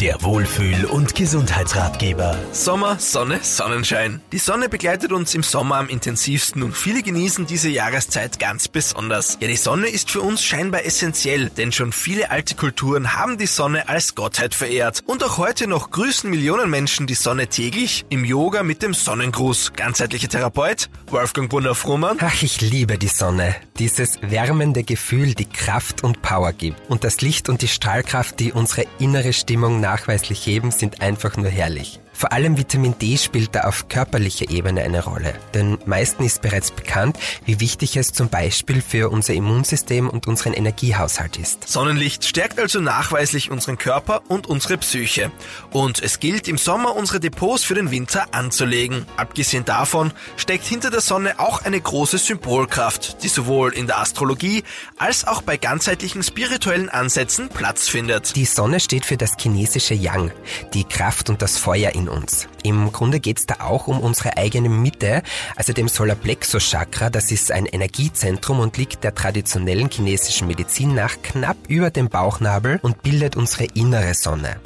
Der Wohlfühl- und Gesundheitsratgeber. Sommer, Sonne, Sonnenschein. Die Sonne begleitet uns im Sommer am intensivsten und viele genießen diese Jahreszeit ganz besonders. Ja, die Sonne ist für uns scheinbar essentiell, denn schon viele alte Kulturen haben die Sonne als Gottheit verehrt. Und auch heute noch grüßen Millionen Menschen die Sonne täglich im Yoga mit dem Sonnengruß. Ganzheitlicher Therapeut Wolfgang Brunner-Frumann. Ach, ich liebe die Sonne. Dieses wärmende Gefühl, die Kraft und Power gibt. Und das Licht und die Strahlkraft, die unsere innere Stimmung nachweislich heben, sind einfach nur herrlich. Vor allem Vitamin D spielt da auf körperlicher Ebene eine Rolle. Denn meisten ist bereits bekannt, wie wichtig es zum Beispiel für unser Immunsystem und unseren Energiehaushalt ist. Sonnenlicht stärkt also nachweislich unseren Körper und unsere Psyche. Und es gilt im Sommer unsere Depots für den Winter anzulegen. Abgesehen davon steckt hinter der Sonne auch eine große Symbolkraft, die sowohl in der Astrologie als auch bei ganzheitlichen spirituellen Ansätzen Platz findet. Die Sonne steht für das chinesische Yang, die Kraft und das Feuer in uns. Im Grunde geht es da auch um unsere eigene Mitte, also dem Solarplexus Chakra. Das ist ein Energiezentrum und liegt der traditionellen chinesischen Medizin nach knapp über dem Bauchnabel und bildet unsere innere Sonne.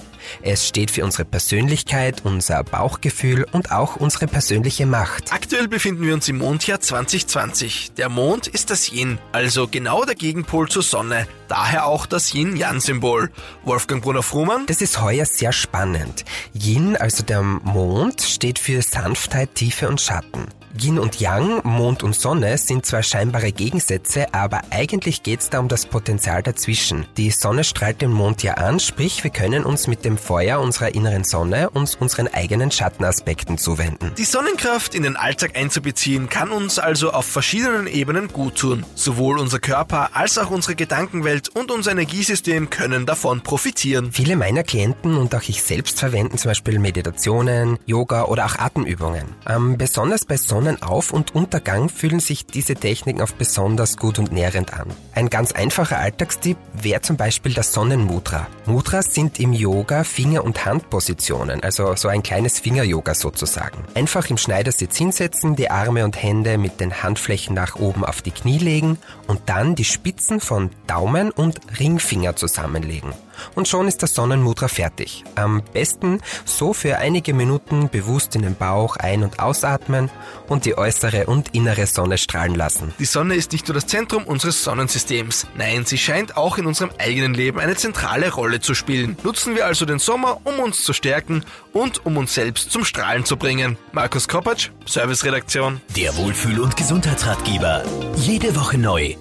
Es steht für unsere Persönlichkeit, unser Bauchgefühl und auch unsere persönliche Macht. Aktuell befinden wir uns im Mondjahr 2020. Der Mond ist das Yin, also genau der Gegenpol zur Sonne. Daher auch das Yin-Yang-Symbol. Wolfgang Brunner-Frumann? Das ist heuer sehr spannend. Yin, also der Mond, steht für Sanftheit, Tiefe und Schatten. Yin und Yang, Mond und Sonne, sind zwar scheinbare Gegensätze, aber eigentlich geht's da um das Potenzial dazwischen. Die Sonne strahlt den Mond ja an, sprich wir können uns mit dem Feuer unserer inneren Sonne uns unseren eigenen Schattenaspekten zuwenden. Die Sonnenkraft in den Alltag einzubeziehen, kann uns also auf verschiedenen Ebenen gut tun. Sowohl unser Körper als auch unsere Gedankenwelt und unser Energiesystem können davon profitieren. Viele meiner Klienten und auch ich selbst verwenden zum Beispiel Meditationen, Yoga oder auch Atemübungen. Ähm, besonders bei Sonnenauf- und Untergang fühlen sich diese Techniken oft besonders gut und nährend an. Ein ganz einfacher Alltagstipp wäre zum Beispiel das Sonnenmudra. Mudras sind im Yoga Finger- und Handpositionen, also so ein kleines Finger-Yoga sozusagen. Einfach im Schneidersitz hinsetzen, die Arme und Hände mit den Handflächen nach oben auf die Knie legen und dann die Spitzen von Daumen und Ringfinger zusammenlegen. Und schon ist das Sonnenmudra fertig. Am besten so für einige Minuten bewusst in den Bauch ein- und ausatmen und die äußere und innere Sonne strahlen lassen. Die Sonne ist nicht nur das Zentrum unseres Sonnensystems. Nein, sie scheint auch in unserem eigenen Leben eine zentrale Rolle zu spielen. Nutzen wir also den Sommer, um uns zu stärken und um uns selbst zum Strahlen zu bringen. Markus Kopacz, Serviceredaktion. Der Wohlfühl- und Gesundheitsratgeber. Jede Woche neu